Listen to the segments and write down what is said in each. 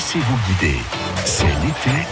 Laissez-vous guider. C'est l'été.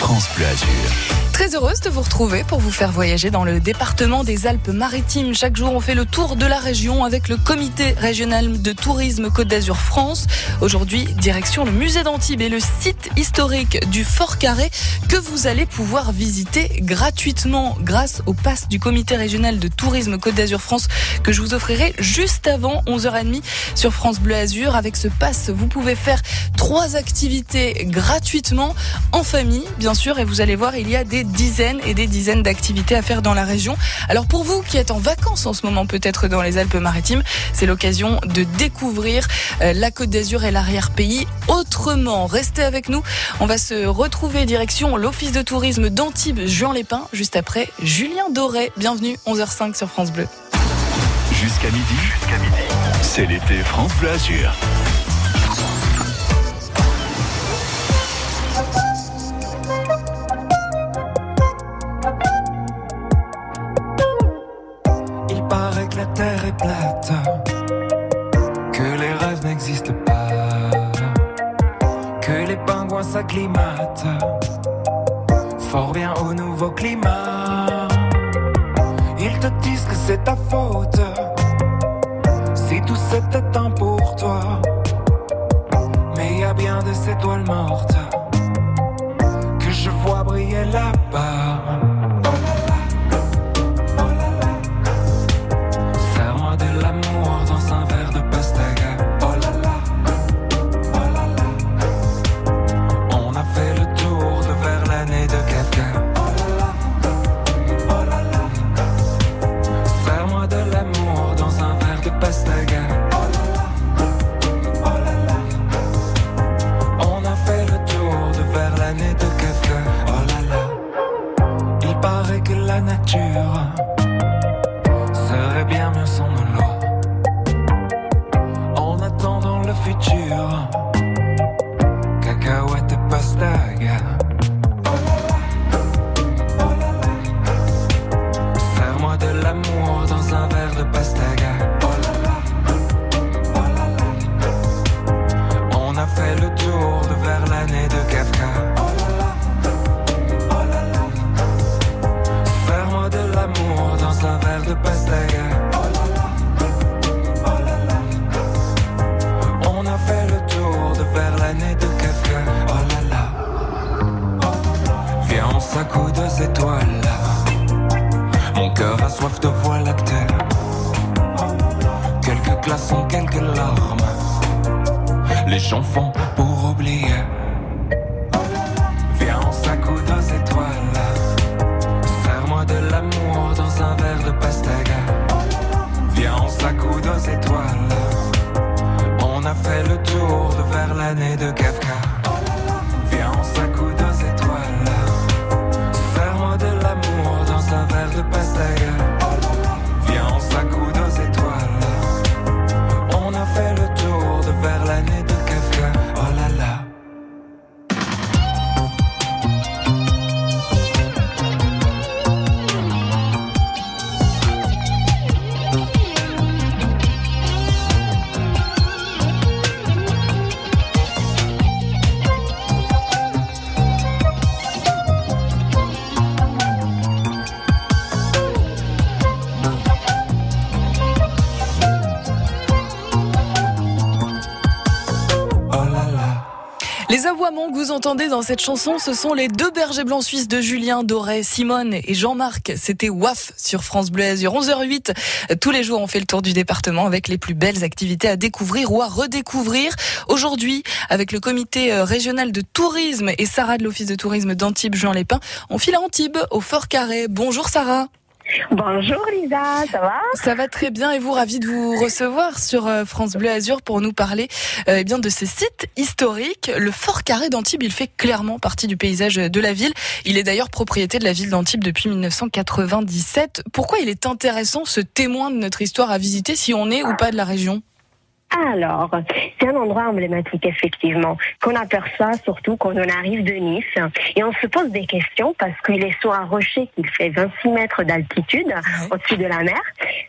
France Bleu Azur. Très heureuse de vous retrouver pour vous faire voyager dans le département des Alpes-Maritimes. Chaque jour, on fait le tour de la région avec le comité régional de tourisme Côte d'Azur France. Aujourd'hui, direction le musée d'Antibes et le site historique du Fort Carré que vous allez pouvoir visiter gratuitement grâce au pass du comité régional de tourisme Côte d'Azur France que je vous offrirai juste avant 11h30 sur France Bleu Azur. Avec ce pass, vous pouvez faire trois activités gratuitement en famille, bien sûr, et vous allez voir, il y a des dizaines et des dizaines d'activités à faire dans la région. Alors pour vous qui êtes en vacances en ce moment, peut-être dans les Alpes-Maritimes, c'est l'occasion de découvrir euh, la Côte d'Azur et l'arrière-pays autrement. Restez avec nous. On va se retrouver direction l'Office de tourisme d'Antibes, Juan Lépin, juste après Julien Doré. Bienvenue, 11h05 sur France Bleu. Jusqu'à midi, jusqu'à midi, c'est l'été France Bleu Azur. Fort bien au nouveau climat. Ils te disent que c'est ta faute dans cette chanson, ce sont les deux bergers blancs suisses de Julien, Doré, Simone et Jean-Marc. C'était WAF sur France Bleu Azur. 11h08. Tous les jours, on fait le tour du département avec les plus belles activités à découvrir ou à redécouvrir. Aujourd'hui, avec le comité euh, régional de tourisme et Sarah de l'Office de tourisme d'Antibes, Jean Lépin, on file à Antibes, au Fort Carré. Bonjour Sarah. Bonjour Lisa, ça va? Ça va très bien et vous, ravi de vous recevoir sur euh, France Bleu Azur pour nous parler euh, eh bien de ces sites historiques. Le Fort Carré d'Antibes, il fait clairement partie du paysage de la ville. Il est d'ailleurs propriété de la ville d'Antibes depuis 1997. Pourquoi il est intéressant ce témoin de notre histoire à visiter si on est ou pas de la région? Alors, c'est un endroit emblématique, effectivement, qu'on aperçoit surtout quand on arrive de Nice. Et on se pose des questions parce qu'il est sur un rocher qui fait 26 mètres d'altitude au-dessus de la mer.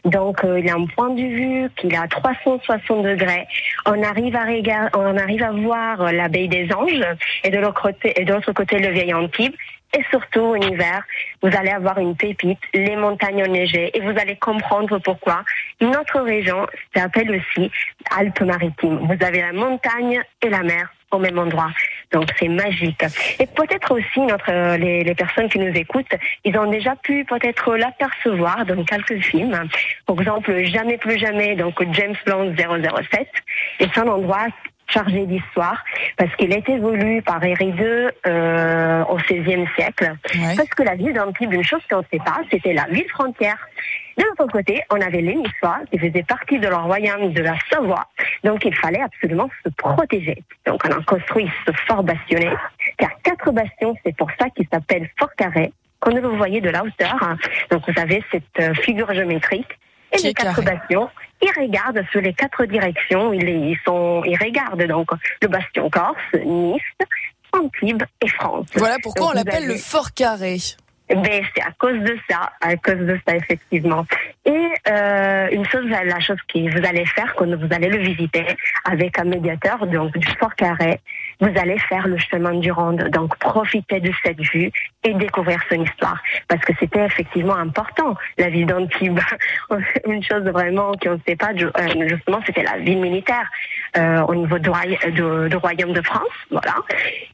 Donc, euh, il a un point de vue qui est à 360 degrés. On arrive à, regarder, on arrive à voir la baie des Anges et de l'autre côté, et de l'autre côté le vieil Antibes. Et surtout, en hiver, vous allez avoir une pépite, les montagnes enneigées, et vous allez comprendre pourquoi notre région s'appelle aussi Alpes-Maritimes. Vous avez la montagne et la mer au même endroit. Donc c'est magique. Et peut-être aussi notre les, les, personnes qui nous écoutent, ils ont déjà pu peut-être l'apercevoir dans quelques films. Par exemple, Jamais plus jamais, donc James Bond 007. Et c'est un endroit chargé d'histoire parce qu'il a été voulu par Henri II euh, au XVIe siècle. Ouais. Parce que la ville d'Antibes, une chose qu'on ne sait pas, c'était la ville frontière. De l'autre côté, on avait les Niçois qui faisaient partie de leur royaume de la Savoie. Donc il fallait absolument se protéger. Donc on a construit ce fort bastionné a quatre bastions. C'est pour ça qu'il s'appelle Fort Carré. Quand vous voyez de la hauteur, donc vous avez cette figure géométrique et les quatre bastions, ils regardent sur les quatre directions. Ils, ils, sont, ils regardent donc le bastion Corse, Nice, Antibes et France. Voilà pourquoi donc, on l'appelle avez... le Fort Carré. Ben, c'est à cause de ça, à cause de ça effectivement. Et euh, une chose, la chose que vous allez faire quand vous allez le visiter avec un médiateur, donc du Fort Carré, vous allez faire le chemin du Ronde. Donc profitez de cette vue et découvrir son histoire, parce que c'était effectivement important la ville d'Antibes. une chose vraiment qu'on ne sait pas, justement, c'était la ville militaire euh, au niveau du, de, de, royaume de France, voilà.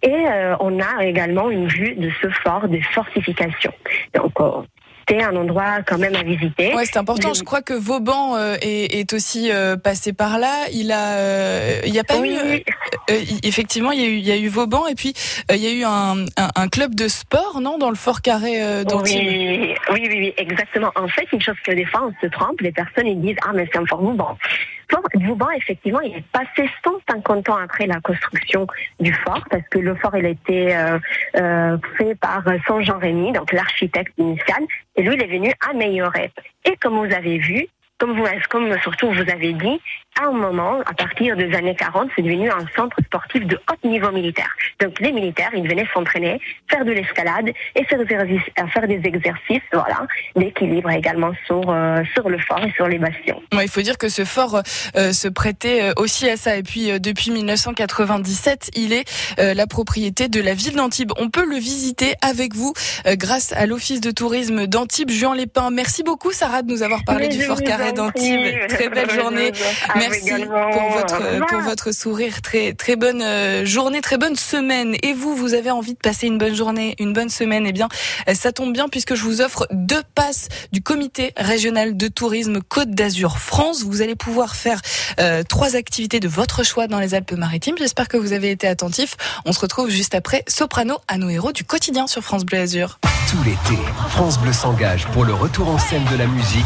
Et euh, on a également une vue de ce fort, des fortifications. Donc, euh, c'est un endroit quand même à visiter. Ouais, c'est important. Je crois que Vauban euh, est, est, aussi euh, passé par là. Il a, euh, il y a pas oui. eu, euh, effectivement, il y a eu, il y a eu Vauban et puis il y a eu un, un, un, club de sport, non, dans le Fort Carré d'Antibes. Oui, oui, oui, oui, exactement. En fait, une chose que des fois on se trompe, les personnes ils disent ah mais c'est un fort Vauban. Vauban, effectivement, il est passé 150 ans après la construction du fort, parce que le fort il a été euh, euh, fait par Saint Jean Rémy, donc l'architecte initial, et lui il est venu améliorer. Et comme vous avez vu, comme vous, comme surtout vous avez dit, à un moment, à partir des années 40, c'est devenu un centre sportif de haut niveau militaire. Donc les militaires, ils venaient s'entraîner, faire de l'escalade et faire des, faire des exercices, voilà, d'équilibre également sur euh, sur le fort et sur les bastions. Ouais, il faut dire que ce fort euh, se prêtait aussi à ça. Et puis euh, depuis 1997, il est euh, la propriété de la ville d'Antibes. On peut le visiter avec vous euh, grâce à l'office de tourisme d'Antibes, Juan Lépin. Merci beaucoup, Sarah, de nous avoir parlé Mais du fort carré d'Antibes. Très belle journée. Merci pour votre, pour votre sourire. Très, très bonne euh, journée, très bonne semaine. Et vous, vous avez envie de passer une bonne journée, une bonne semaine, eh bien, ça tombe bien puisque je vous offre deux passes du comité régional de tourisme Côte d'Azur France. Vous allez pouvoir faire euh, trois activités de votre choix dans les Alpes-Maritimes. J'espère que vous avez été attentifs. On se retrouve juste après Soprano à nos héros du quotidien sur France Bleu Azur. Tout l'été, France Bleu s'engage pour le retour en scène de la musique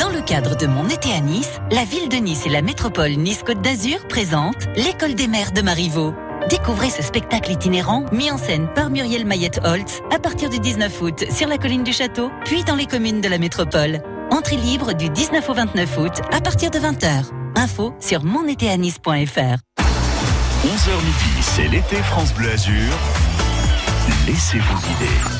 Dans le cadre de mon été à Nice, la ville de Nice et la métropole Nice-Côte d'Azur présentent l'école des mères de Marivaux. Découvrez ce spectacle itinérant mis en scène par Muriel Mayette-Holtz à partir du 19 août sur la colline du château, puis dans les communes de la métropole. Entrée libre du 19 au 29 août à partir de 20h. Info sur monétéanice.fr. 11h midi, c'est l'été France Bleu Azur. Laissez-vous guider.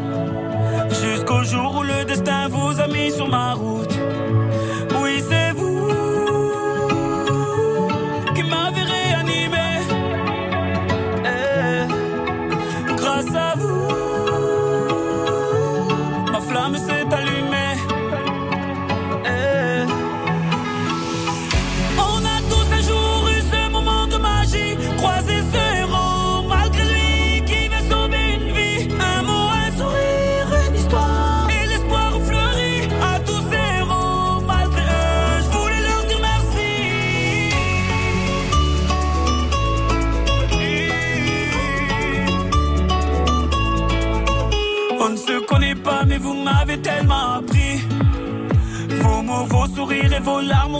Jusqu'au jour où le destin vous a mis sur ma route. Oui, c'est vous qui m'avez réanimé. Eh, grâce à vous, ma flamme s'est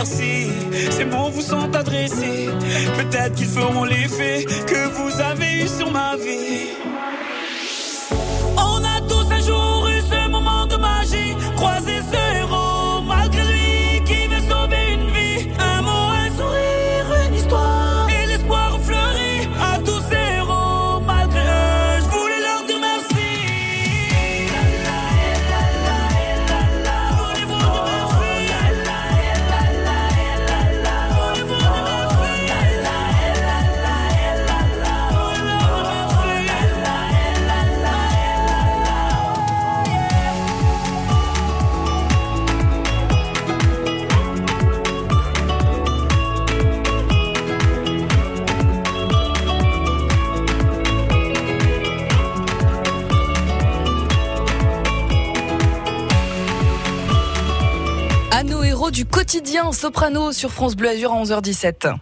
merci. Ces mots vous sont adressés, peut-être qu'ils feront l'effet du quotidien, Soprano sur France Bleu Azur à 11h17.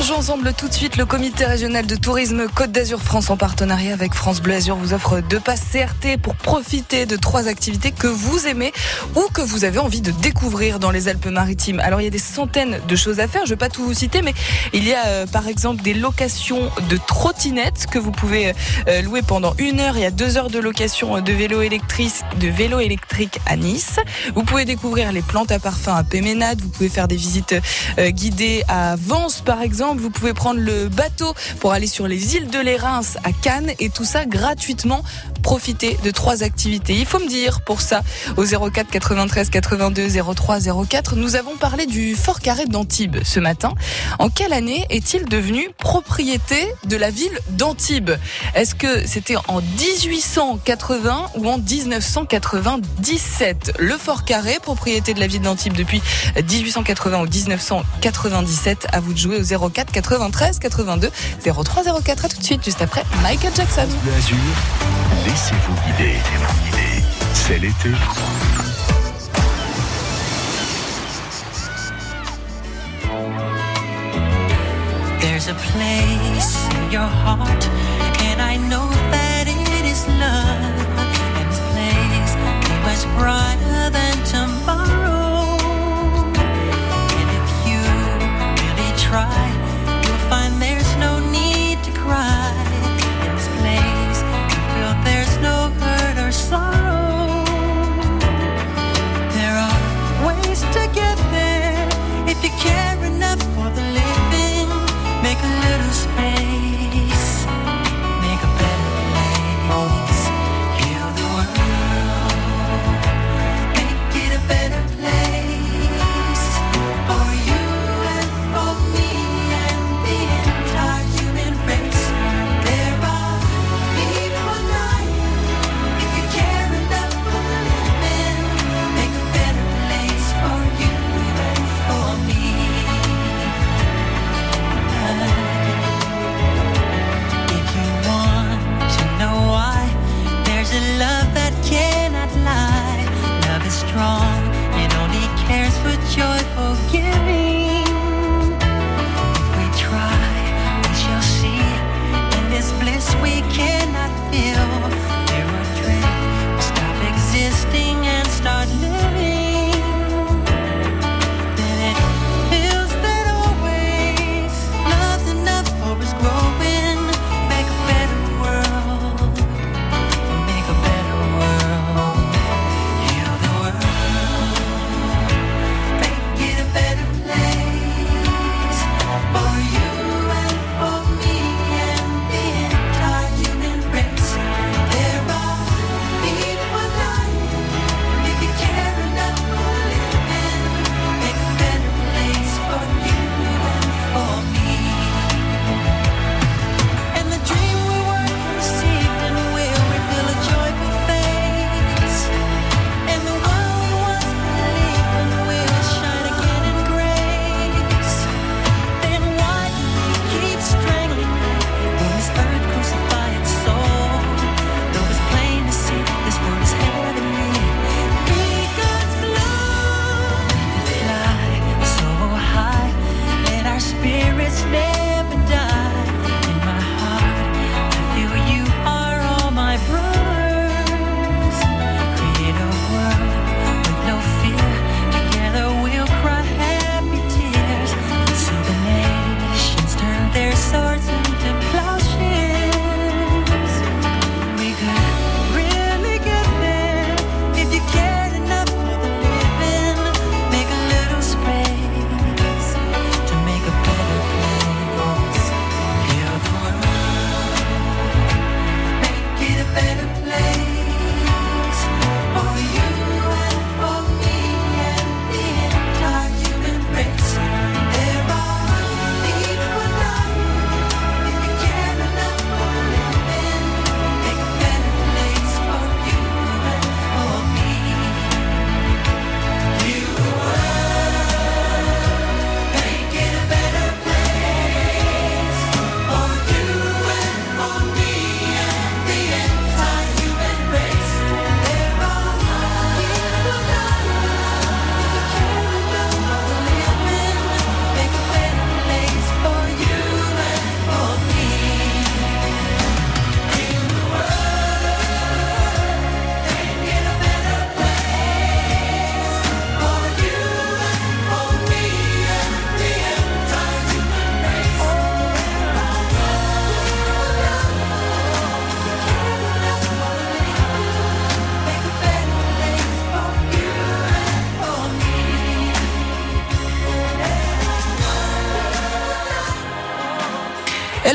On joue ensemble tout de suite. Le comité régional de tourisme Côte d'Azur France en partenariat avec France Bleu Azur vous offre deux passes CRT pour profiter de trois activités que vous aimez ou que vous avez envie de découvrir dans les Alpes-Maritimes. Alors il y a des centaines de choses à faire. Je vais pas tout vous citer, mais il y a euh, par exemple des locations de trottinettes que vous pouvez euh, louer pendant une heure. Il y a deux heures de location euh, de vélo électrique, de vélo électrique à Nice. Vous pouvez découvrir les plantes à parfum à Péménade. Vous pouvez faire des visites euh, guidées à Vence, par exemple. Vous pouvez prendre le bateau pour aller sur les îles de l'Érins à Cannes et tout ça gratuitement. Profitez de trois activités. Il faut me dire pour ça au 04 93 82 03 04. Nous avons parlé du fort carré d'Antibes ce matin. En quelle année est-il devenu propriété de la ville d'Antibes? Est-ce que c'était en 1880 ou en 1997 Le fort carré, propriété de la ville d'Antibes depuis 1880 ou 1997. À vous de jouer au 04 93 82 03 04. À tout de suite, juste après Michael Jackson. Laissez-vous guider. C'est l'été. There's a place in your heart, and I know that it is love. And this place is much brighter if you care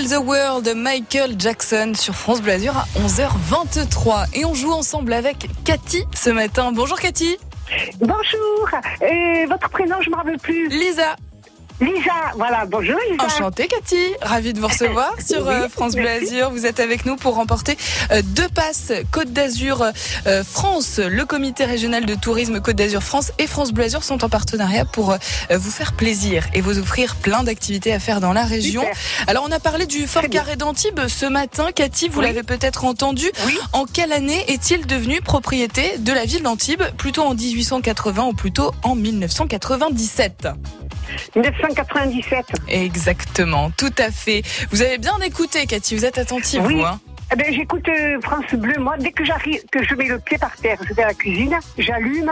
Heal the World, Michael Jackson sur France Bleu Azur à 11h23. Et on joue ensemble avec Cathy ce matin. Bonjour Cathy. Bonjour. Et votre prénom, je ne me rappelle plus. Lisa. Lisa, voilà, bonjour Lisa. Enchantée Cathy, ravie de vous recevoir sur euh, Oui, France Bleu. Azur. Vous êtes avec nous pour remporter euh, deux passes Côte d'Azur euh, France. Le comité régional de tourisme Côte d'Azur France et France Bleu Azur sont en partenariat pour vous faire plaisir et vous offrir plein d'activités à faire dans la région. Super. Alors on a parlé du Fort. Carré d'Antibes ce matin. Cathy, vous Oui. l'avez peut-être entendu. Oui. En quelle année est-il devenu propriété de la ville d'Antibes? Plutôt en 1880 ou plutôt en 1997 1997. Exactement, tout à fait. Vous avez bien écouté, Cathy, vous êtes attentive, Oui. vous. hein Eh ben, j'écoute euh, France Bleu. Moi, dès que j'arrive, que je mets le pied par terre, je vais à la cuisine, j'allume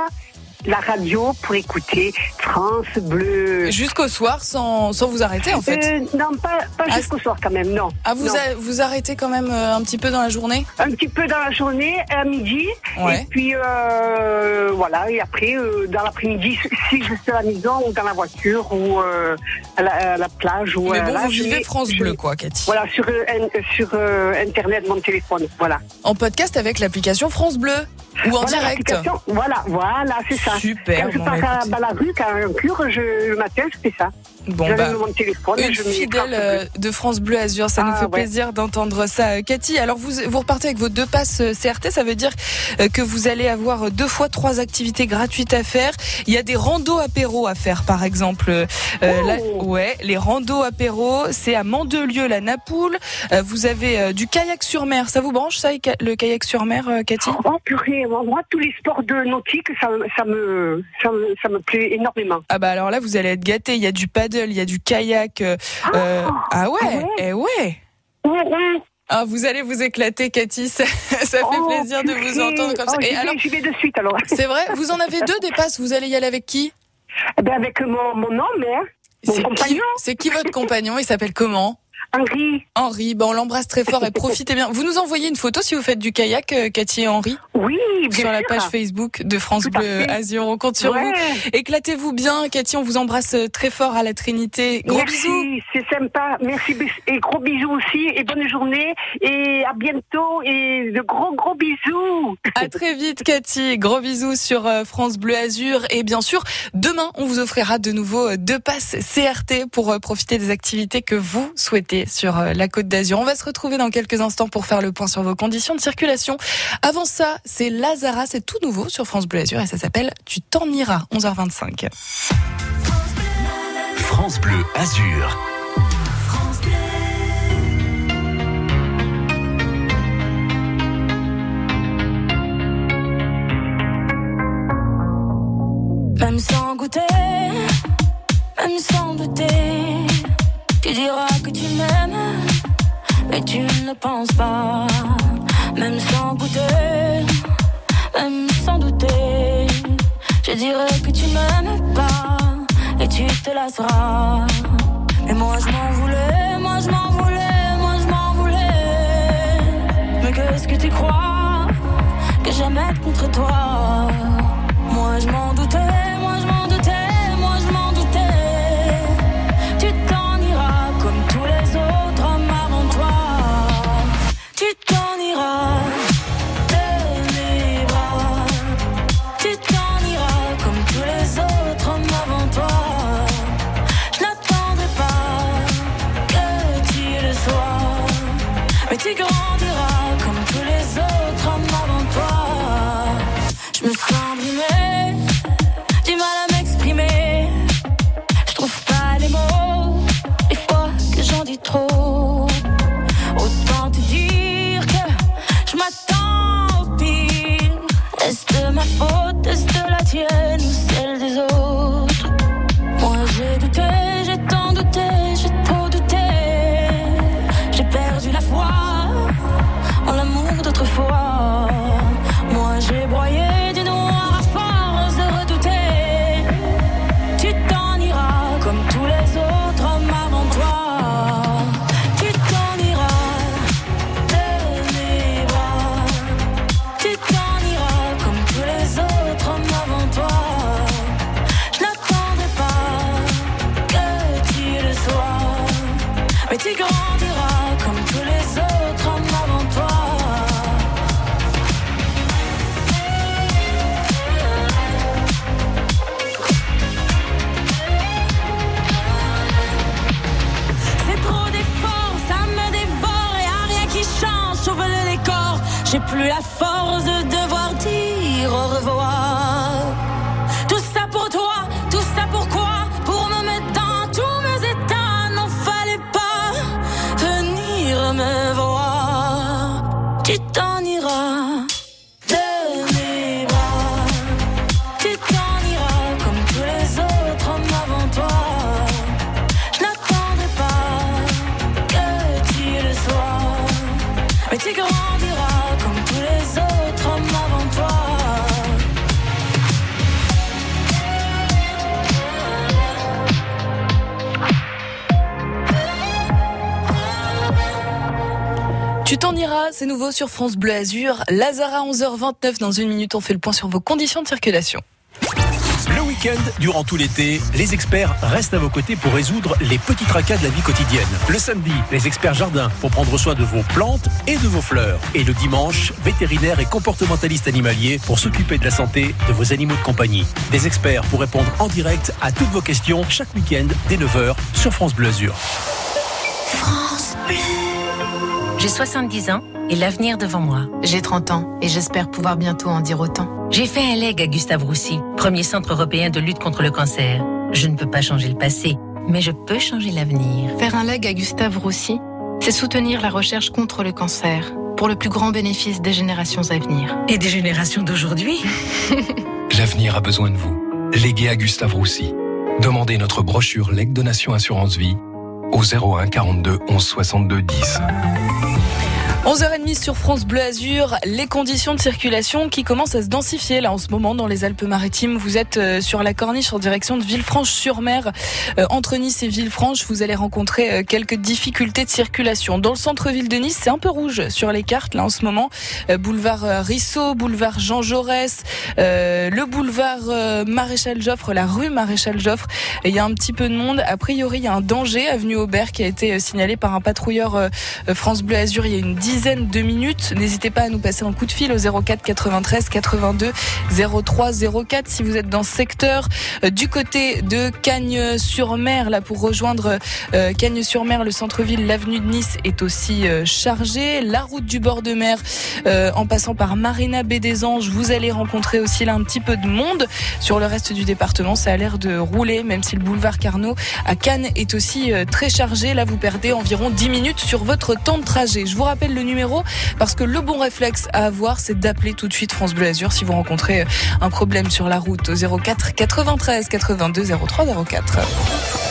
la radio pour écouter France Bleu. Jusqu'au soir, sans, sans vous arrêter, en fait. Euh, non, pas, pas Ah, jusqu'au soir quand même, non. ah, vous, non. a- vous arrêtez quand même euh, un petit peu dans la journée? Un petit peu dans la journée, à midi, Ouais. et puis euh, voilà, et après, euh, dans l'après-midi, si je suis à la maison ou dans la voiture ou à, la, à la plage. Ou, Mais bon, là, vous vivez mets- France Bleu, quoi, Cathy. Voilà, sur, sur Internet, mon téléphone, voilà. En podcast avec l'application France Bleu. Ou en voilà, direct. Voilà, voilà, c'est ça. Super, Quand je pars bah, à, dans la rue, quand un cure, je, le matin, je fais ça. Bon, bah, mon téléphone, Une je fidèle euh, de France Bleu Azur, ça nous Ah, fait ouais. plaisir d'entendre ça. Euh, Cathy, alors vous, vous repartez avec vos deux passes euh, CRT, ça veut dire que vous allez avoir deux fois trois activités gratuites à faire. Il y a des randos apéros à faire, par exemple. Euh, Oh. là, ouais, les randos apéros, c'est à Mandelieu, la Napoule. Euh, vous avez euh, du kayak sur mer, ça vous branche ça, le kayak sur mer, Cathy? Oh purée, moi, tous les sports de nautique, ça, ça, me, ça, me, ça me plaît énormément. Ah bah alors là, vous allez être gâtés. Il y a du paddle, il y a du kayak. euh, euh, ah ouais, ouais. eh ouais. Ah, vous allez vous éclater, Cathy. Ça, ça fait oh, plaisir de vous entendre comme ça. Oh, Et vais- alors, J'y vais de suite alors. c'est vrai, vous en avez deux des passes. Vous allez y aller avec qui? Eh ben, avec mon, mon homme, hein, mon compagnon, c'est qui votre compagnon? Il s'appelle comment? Henri. Henri. Ben, on l'embrasse très fort et profitez bien. Vous nous envoyez une photo si vous faites du kayak, euh, Cathy et Henri, Oui, bien sur la page Facebook de France Bleu. Azur. On compte sur Ouais. vous. Éclatez-vous bien, Cathy. On vous embrasse euh, très fort à la Trinité. Gros Merci, bisous. c'est sympa. Merci et gros bisous aussi et bonne journée et à bientôt et de gros gros bisous. À très vite, Cathy. Gros bisous sur euh, France Bleu Azur. Et bien sûr, demain, on vous offrira de nouveau deux passes CRT pour profiter des activités que vous souhaitez sur euh, la Côte d'Azur. On va se retrouver dans quelques instants pour faire le point sur vos conditions de circulation. Avant ça, c'est Lazara. C'est tout nouveau sur France Bleu Azur et ça s'appelle Tu t'en iras. 11h25. France Bleu Azur. Même sans ne penses pas. Même sans goûter, même sans douter, je dirais que tu m'aimes pas, et tu te lasseras. Mais moi je m'en voulais, moi je m'en voulais, moi je m'en voulais. Mais qu'est-ce que tu crois que j'aimais être contre toi? Moi je m'en doutais, sur France Bleu Azur. Lazara 11h29 dans une minute, on fait le point sur vos conditions de circulation. Le week-end, durant tout l'été, les experts restent à vos côtés pour résoudre les petits tracas de la vie quotidienne. Le samedi, les experts jardins pour prendre soin de vos plantes et de vos fleurs. Et le dimanche, vétérinaires et comportementalistes animaliers pour s'occuper de la santé de vos animaux de compagnie. Des experts pour répondre en direct à toutes vos questions chaque week-end dès 9h sur France Bleu Azur. J'ai 70 ans et l'avenir devant moi. J'ai 30 ans et j'espère pouvoir bientôt en dire autant. J'ai fait un leg à Gustave Roussy, premier centre européen de lutte contre le cancer. Je ne peux pas changer le passé, mais je peux changer l'avenir. Faire un leg à Gustave Roussy, c'est soutenir la recherche contre le cancer pour le plus grand bénéfice des générations à venir. Et des générations d'aujourd'hui L'avenir a besoin de vous. Léguez à Gustave Roussy. Demandez notre brochure Leg Donation Assurance Vie au 01 42 11 62 10. 11h30 sur France Bleu Azur, les conditions de circulation qui commencent à se densifier là en ce moment dans les Alpes-Maritimes. Vous êtes euh, sur la corniche en direction de Villefranche-sur-Mer. Euh, entre Nice et Villefranche, vous allez rencontrer euh, quelques difficultés de circulation. Dans le centre-ville de Nice, c'est un peu rouge sur les cartes là en ce moment. Boulevard Rissot, boulevard Jean Jaurès, le boulevard Maréchal Joffre, la rue Maréchal Joffre. Il y a un petit peu de monde. A priori, il y a un danger avenue Aubert qui a été signalé par un patrouilleur France Bleu Azur il y a une dizaine de minutes. N'hésitez pas à nous passer un coup de fil au 04 93 82 03 04 si vous êtes dans ce secteur euh, du côté de Cagnes-sur-Mer là pour rejoindre euh, Cagnes-sur-Mer le centre-ville l'avenue de Nice est aussi euh, chargée la route du bord de mer en passant par Marina Baie des Anges vous allez rencontrer aussi là un petit peu de monde. Sur le reste du département ça a l'air de rouler même si le boulevard Carnot à Cannes est aussi très chargé. Là vous perdez environ 10 minutes sur votre temps de trajet. Je vous rappelle le numéro parce que le bon réflexe à avoir, c'est d'appeler tout de suite France Bleu Azur si vous rencontrez euh, un problème sur la route au 04 93 82 03 04.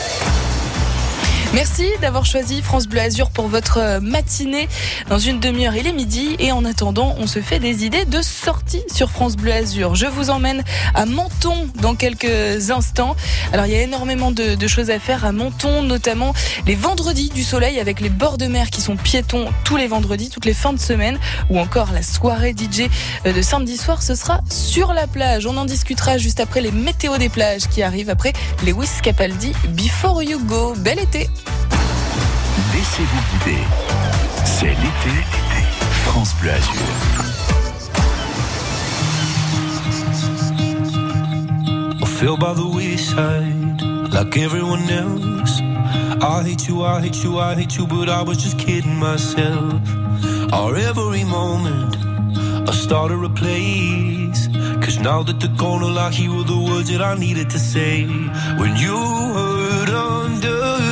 Merci d'avoir choisi France Bleu Azur pour votre matinée. Dans une demi-heure, il est midi et en attendant, on se fait des idées de sortie sur France Bleu Azur. Je vous emmène à Menton dans quelques instants. Alors, il y a énormément de, de choses à faire à Menton, notamment les vendredis du soleil avec les bords de mer qui sont piétons tous les vendredis, toutes les fins de semaine, ou encore la soirée DJ euh, de samedi soir. Ce sera sur la plage. On en discutera juste après les météos des plages qui arrivent après Lewis Capaldi Before You Go. Bel été! Laissez-vous guider. C'est l'été. France Bleu Azur. I fell by the wayside like everyone else. I hate you, I hate you, I hate you, but I was just kidding myself. Or every moment I started a place. Cause now that the corner I hear were the words that I needed to say. When you heard under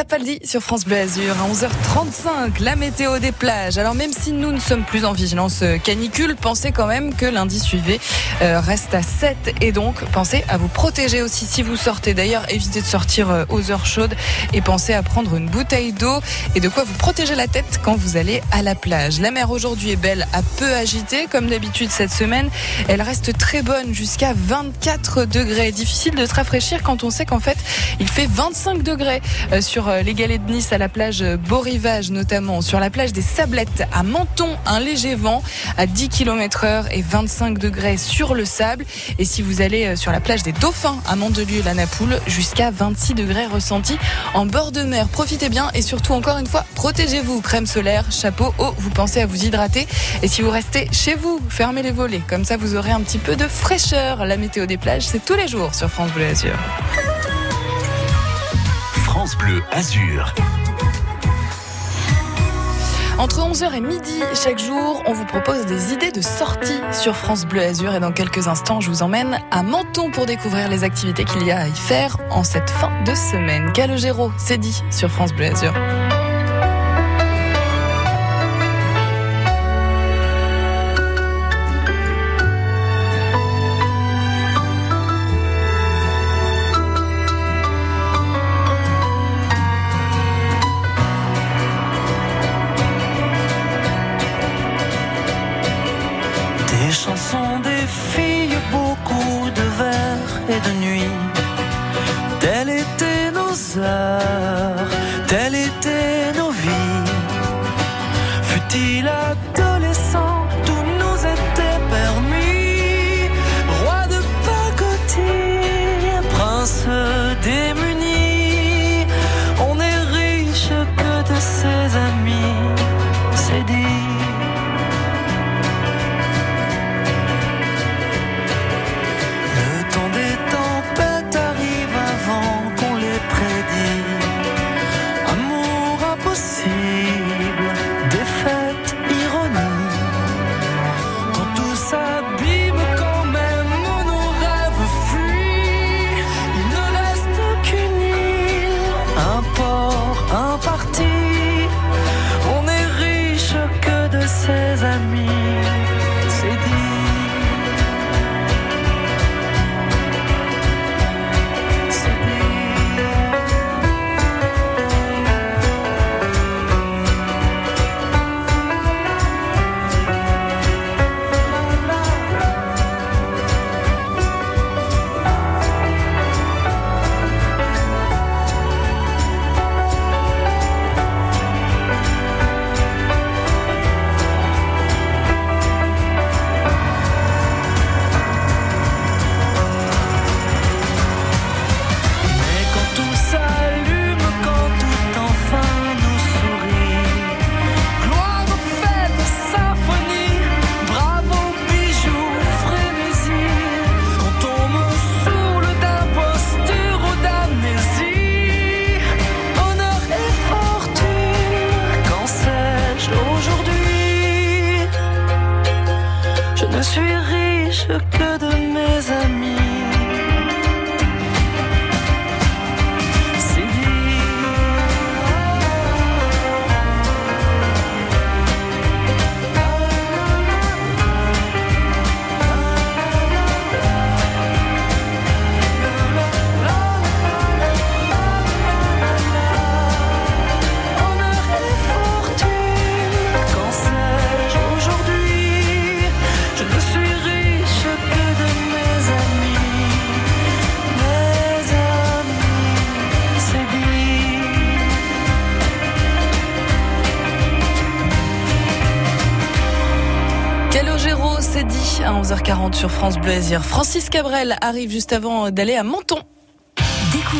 Capaldi sur France Bleu Azur à 11h35, la météo des plages. Alors même si nous ne sommes plus en vigilance euh, canicule, pensez quand même que lundi suivi euh, reste à 7 et donc pensez à vous protéger aussi si vous sortez. D'ailleurs, évitez de sortir euh, aux heures chaudes et pensez à prendre une bouteille d'eau et de quoi vous protéger la tête quand vous allez à la plage. La mer aujourd'hui est belle, à peu agitée comme d'habitude cette semaine. Elle reste très bonne jusqu'à 24 degrés. Difficile de se rafraîchir quand on sait qu'en fait il fait 25 degrés sur les galets de Nice à la plage Beau Rivage notamment. Sur la plage des Sablettes à Menton, un léger vent à 10 km heure et 25 degrés sur le sable. Et si vous allez euh, sur la plage des Dauphins à Mandelieu la Napoule, jusqu'à 26 degrés ressentis en bord de mer. Profitez bien et surtout encore une fois, protégez-vous. Crème solaire, chapeau, eau, vous pensez à vous hydrater. Et si vous restez chez vous, fermez les volets. Comme ça, vous aurez un petit peu de fraîcheur. La météo des plages, c'est tous les jours sur France Bleu Azur. France Bleu Azur. Entre 11h et midi chaque jour, on vous propose des idées de sortie sur France Bleu Azur et dans quelques instants, je vous emmène à Menton pour découvrir les activités qu'il y a à y faire en cette fin de semaine. Calogero, c'est dit sur France Bleu Azur. Sur France Bleu. Francis Cabrel arrive juste avant d'aller à Menton.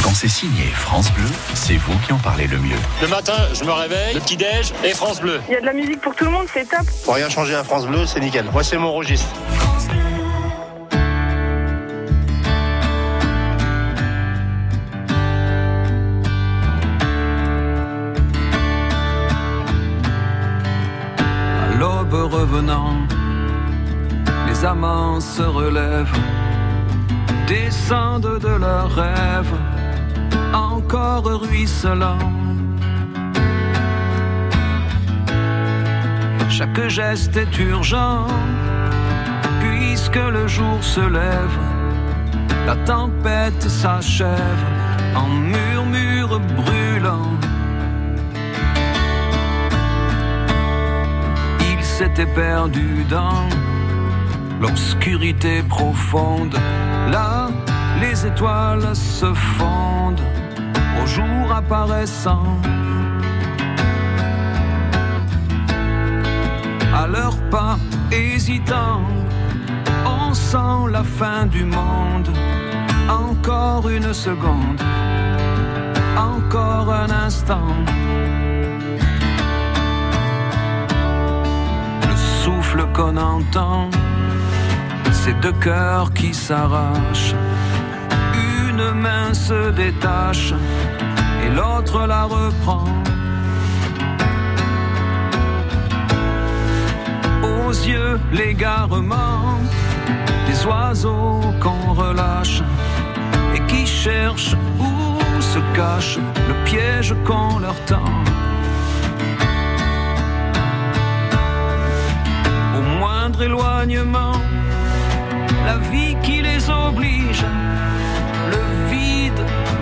Quand c'est signé France Bleu, c'est vous qui en parlez le mieux. Le matin, je me réveille, le petit-déj et France Bleu. Il y a de la musique pour tout le monde, c'est top. Pour rien changer à France Bleu, c'est nickel. Moi, c'est mon registre. À l'aube revenant, les amants se relèvent, descendent de leurs rêves, encore ruisselants. Chaque geste est urgent, puisque le jour se lève, la tempête s'achève en murmure brûlant. Il s'était perdu dans l'obscurité profonde. Les étoiles se fondent au jour apparaissant. À leurs pas hésitants, on sent la fin du monde. Encore une seconde, encore un instant. Le souffle qu'on entend, c'est deux cœurs qui s'arrachent. Une main se détache et l'autre la reprend. Aux yeux, l'égarement des oiseaux qu'on relâche et qui cherchent où se cache le piège qu'on leur tend. Au moindre éloignement, la vie qui les oblige,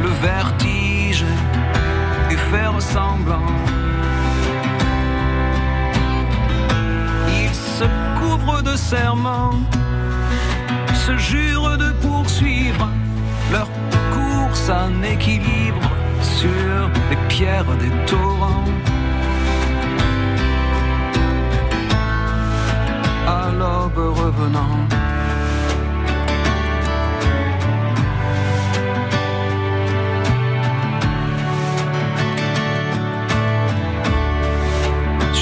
le vertige et faire semblant. Ils se couvrent de serments, se jurent de poursuivre leur course en équilibre sur les pierres des torrents. À l'aube revenant.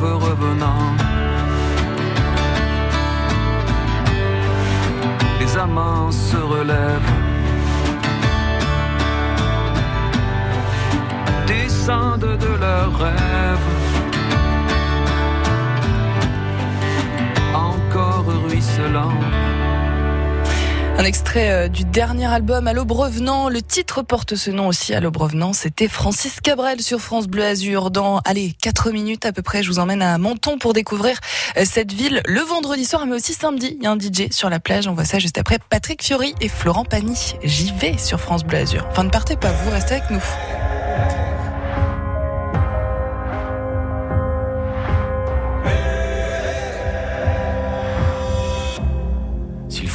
L'aube revenant. les amants se relèvent. Descendent de leurs rêves. Encore ruisselant. Un extrait euh, du dernier album à l'aube revenant. Le titre porte ce nom aussi à l'aube revenant. C'était Francis Cabrel sur France Bleu Azur. Dans, allez, 4 minutes à peu près, je vous emmène à Menton pour découvrir euh, cette ville le vendredi soir, mais aussi samedi. Il y a un DJ sur la plage. On voit ça juste après Patrick Fiori et Florent Pagny. J'y vais sur France Bleu Azur. Enfin, ne partez pas, vous restez avec nous.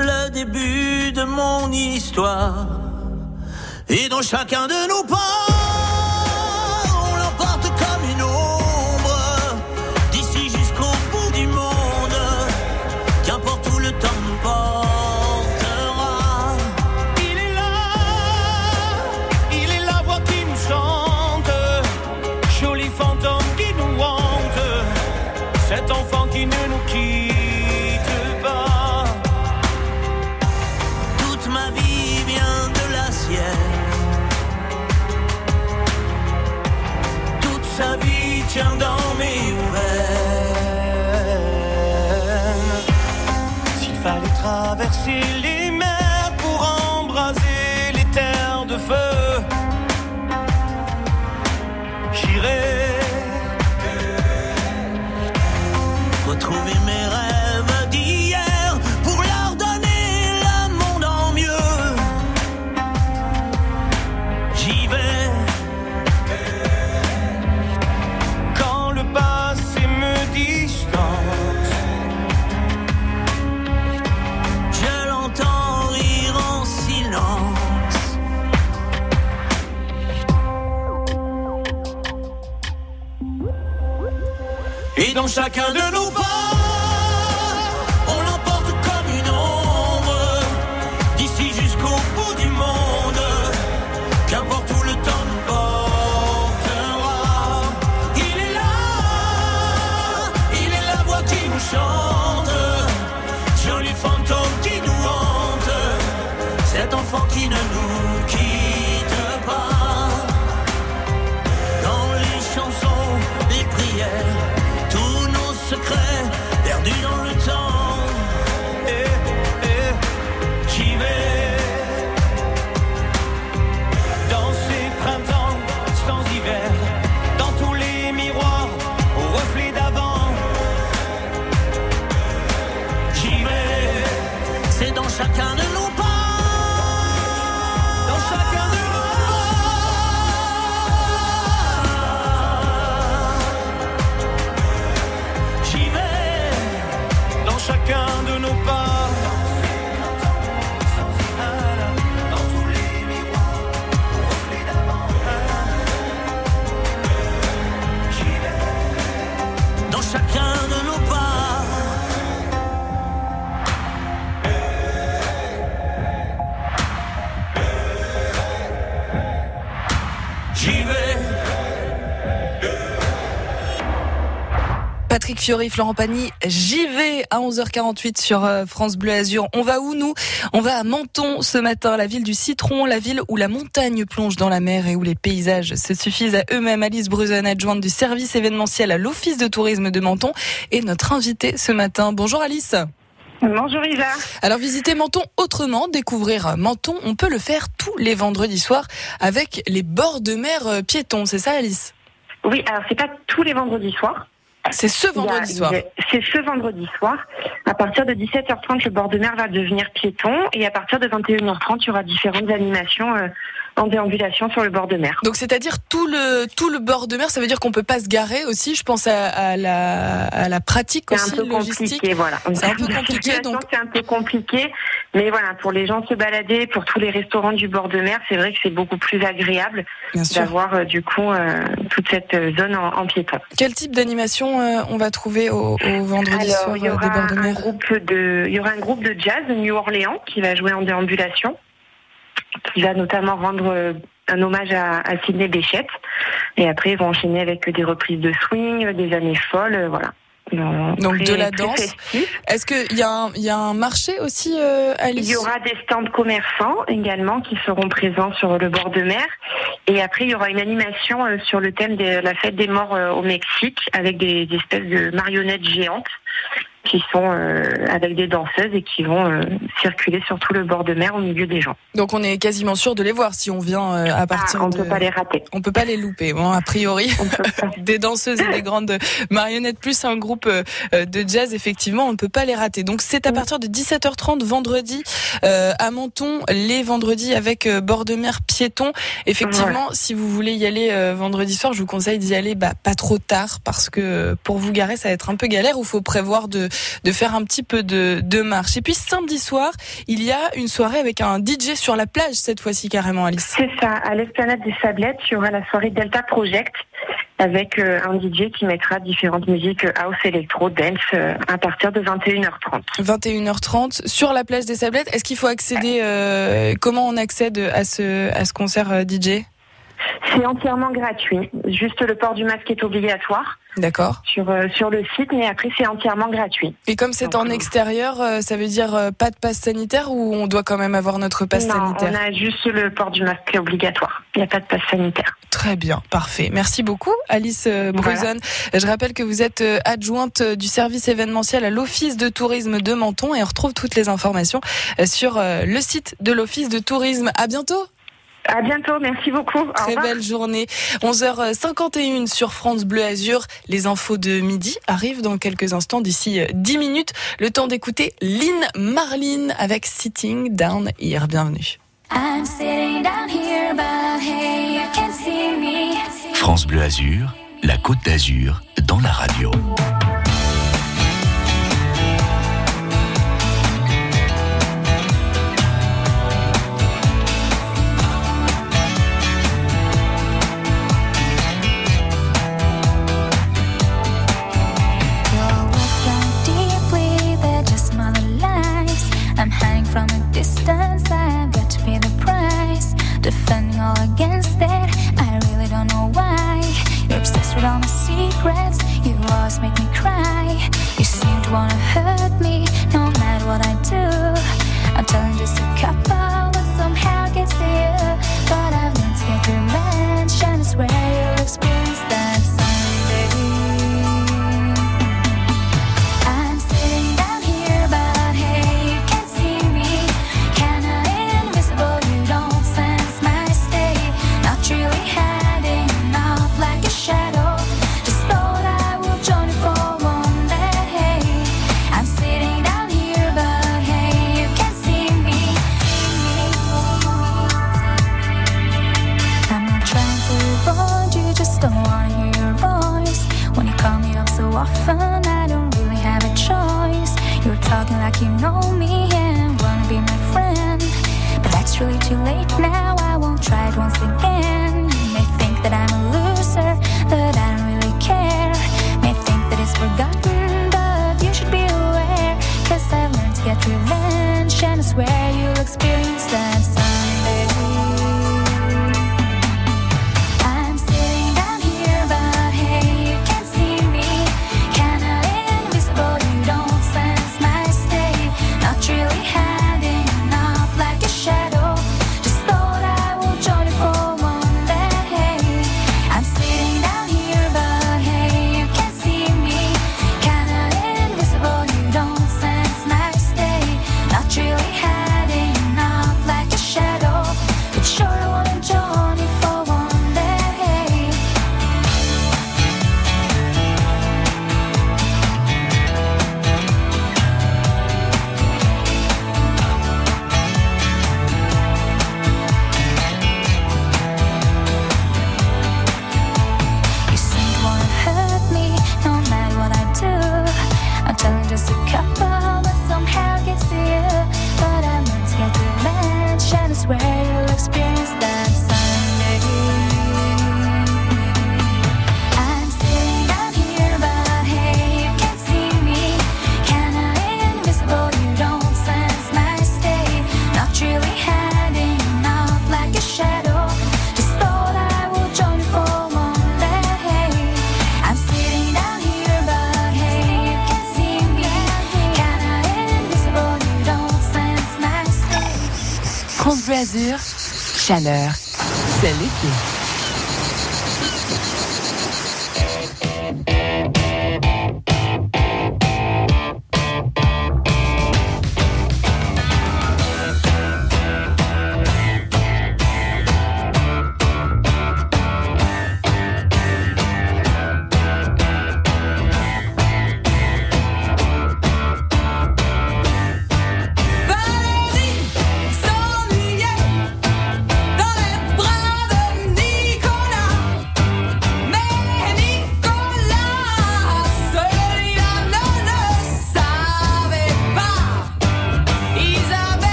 Le début de mon histoire. Et dans chacun de nos pas, vie tient dans mes veines. S'il fallait traverser les chacun de nos Fiori, Florent Pagny, j'y vais à 11h48 sur euh, France Bleu Azur. On va où nous? On va à Menton ce matin, la ville du citron, la ville où la montagne plonge dans la mer et où les paysages se suffisent à eux-mêmes. Alice Bruzan, adjointe du service événementiel à l'Office de tourisme de Menton, est notre invitée ce matin. Bonjour Alice. Bonjour Isa. Alors visiter Menton autrement, découvrir Menton, on peut le faire tous les vendredis soirs avec les bords de mer euh, piétons, c'est ça Alice? Oui, alors c'est pas tous les vendredis soirs. C'est ce a- vendredi soir. C'est ce vendredi soir. À partir de 17h30, le bord de mer va devenir piéton et à partir de 21h30, il y aura différentes animations euh, en déambulation sur le bord de mer. Donc c'est-à-dire tout le tout le bord de mer, ça veut dire qu'on peut pas se garer aussi. Je pense à, à la à la pratique C'est aussi un peu logistique. compliqué, voilà. C'est un peu compliqué, donc C'est un peu compliqué, mais voilà, pour les gens se balader, pour tous les restaurants du bord de mer, c'est vrai que c'est beaucoup plus agréable d'avoir euh, du coup euh, toute cette euh, zone en, en piéton. quel type d'animation euh, on va trouver au, au vendredi Alors, soir il y aura des bords de un mer groupe de, il y aura un groupe de jazz de New Orleans qui va jouer en déambulation, qui va notamment rendre un hommage à, à Sidney Bechet. Et après, ils vont enchaîner avec des reprises de swing, des années folles, euh. Donc Très- de la danse. Est-ce qu'il y, a un- il y a un marché aussi, euh, Alice Il y aura des stands commerçants également qui seront présents sur le bord de mer. Et après, il y aura une animation euh, sur le thème de la fête des morts euh, au Mexique avec des, des espèces de marionnettes géantes qui sont euh, avec des danseuses et qui vont euh, circuler sur tout le bord de mer au milieu des gens. Donc on est quasiment sûr de les voir si on vient euh, à partir Ah, on de... peut pas les rater. On peut pas les louper. Bon, a priori, des danseuses et des grandes marionnettes plus un groupe de jazz, effectivement, on ne peut pas les rater. Donc c'est à partir de 17h30 vendredi euh, à Menton, les vendredis avec euh, bord de mer piéton. Effectivement, si vous voulez y aller euh, vendredi soir, je vous conseille d'y aller bah, pas trop tard parce que pour vous garer, ça va être un peu galère. Il faut prévoir de, de faire un petit peu de, de marche. Et puis samedi soir, il y a une soirée avec un DJ sur la plage cette fois-ci carrément, Alice. C'est ça, à l'esplanade des Sablettes, il y aura la soirée Delta Project avec euh, un DJ qui mettra différentes musiques euh, house, électro, dance euh, à partir de 21h30. 21h30 sur la plage des Sablettes. Est-ce qu'il faut accéder euh, Comment on accède à ce à ce concert DJ C'est entièrement gratuit. Juste le port du masque est obligatoire D'accord. sur, euh, sur le site, mais après c'est entièrement gratuit. Et comme c'est en extérieur, euh, ça veut dire euh, pas de passe sanitaire ou on doit quand même avoir notre passe non, sanitaire on a juste le port du masque obligatoire. Il n'y a pas de passe sanitaire. Très bien, parfait. Merci beaucoup, Alice euh, Bruzon. Je rappelle que vous êtes euh, adjointe euh, du service événementiel à l'Office de tourisme de Menton et on retrouve toutes les informations euh, sur euh, le site de l'Office de tourisme. À bientôt. À bientôt, merci beaucoup. Au Très revoir. belle journée. 11h51 sur France Bleu Azur. Les infos de midi arrivent dans quelques instants, d'ici euh, 10 minutes. Le temps d'écouter Lynn Marlin avec Sitting Down Here. Bienvenue. I'm sitting down here, but hey, you can see me. France Bleu Azur, la Côte d'Azur, dans la radio. All my secrets, you always make me cry. You seem to wanna hurt me, no matter what I do. I'm telling just a chaleur, c'est l'été.